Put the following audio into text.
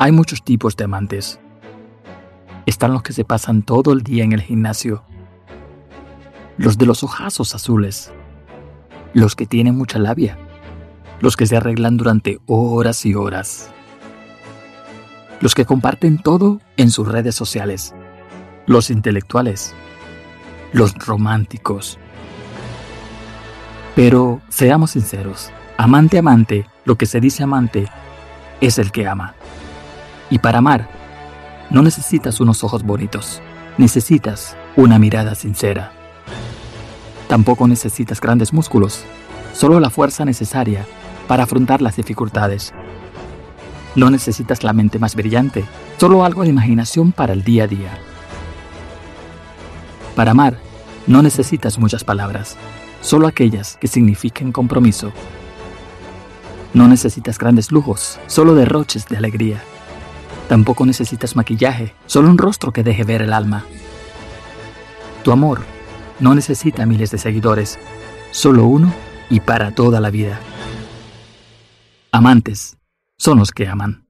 Hay muchos tipos de amantes. Están los que se pasan todo el día en el gimnasio, los de los ojazos azules, los que tienen mucha labia, los que se arreglan durante horas y horas, los que comparten todo en sus redes sociales, los intelectuales, los románticos. Pero seamos sinceros, amante amante, lo que se dice amante, es el que ama. Y para amar, no necesitas unos ojos bonitos, necesitas una mirada sincera. Tampoco necesitas grandes músculos, solo la fuerza necesaria para afrontar las dificultades. No necesitas la mente más brillante, solo algo de imaginación para el día a día. Para amar, no necesitas muchas palabras, solo aquellas que signifiquen compromiso. No necesitas grandes lujos, solo derroches de alegría. Tampoco necesitas maquillaje, solo un rostro que deje ver el alma. Tu amor no necesita miles de seguidores, solo uno y para toda la vida. Amantes son los que aman.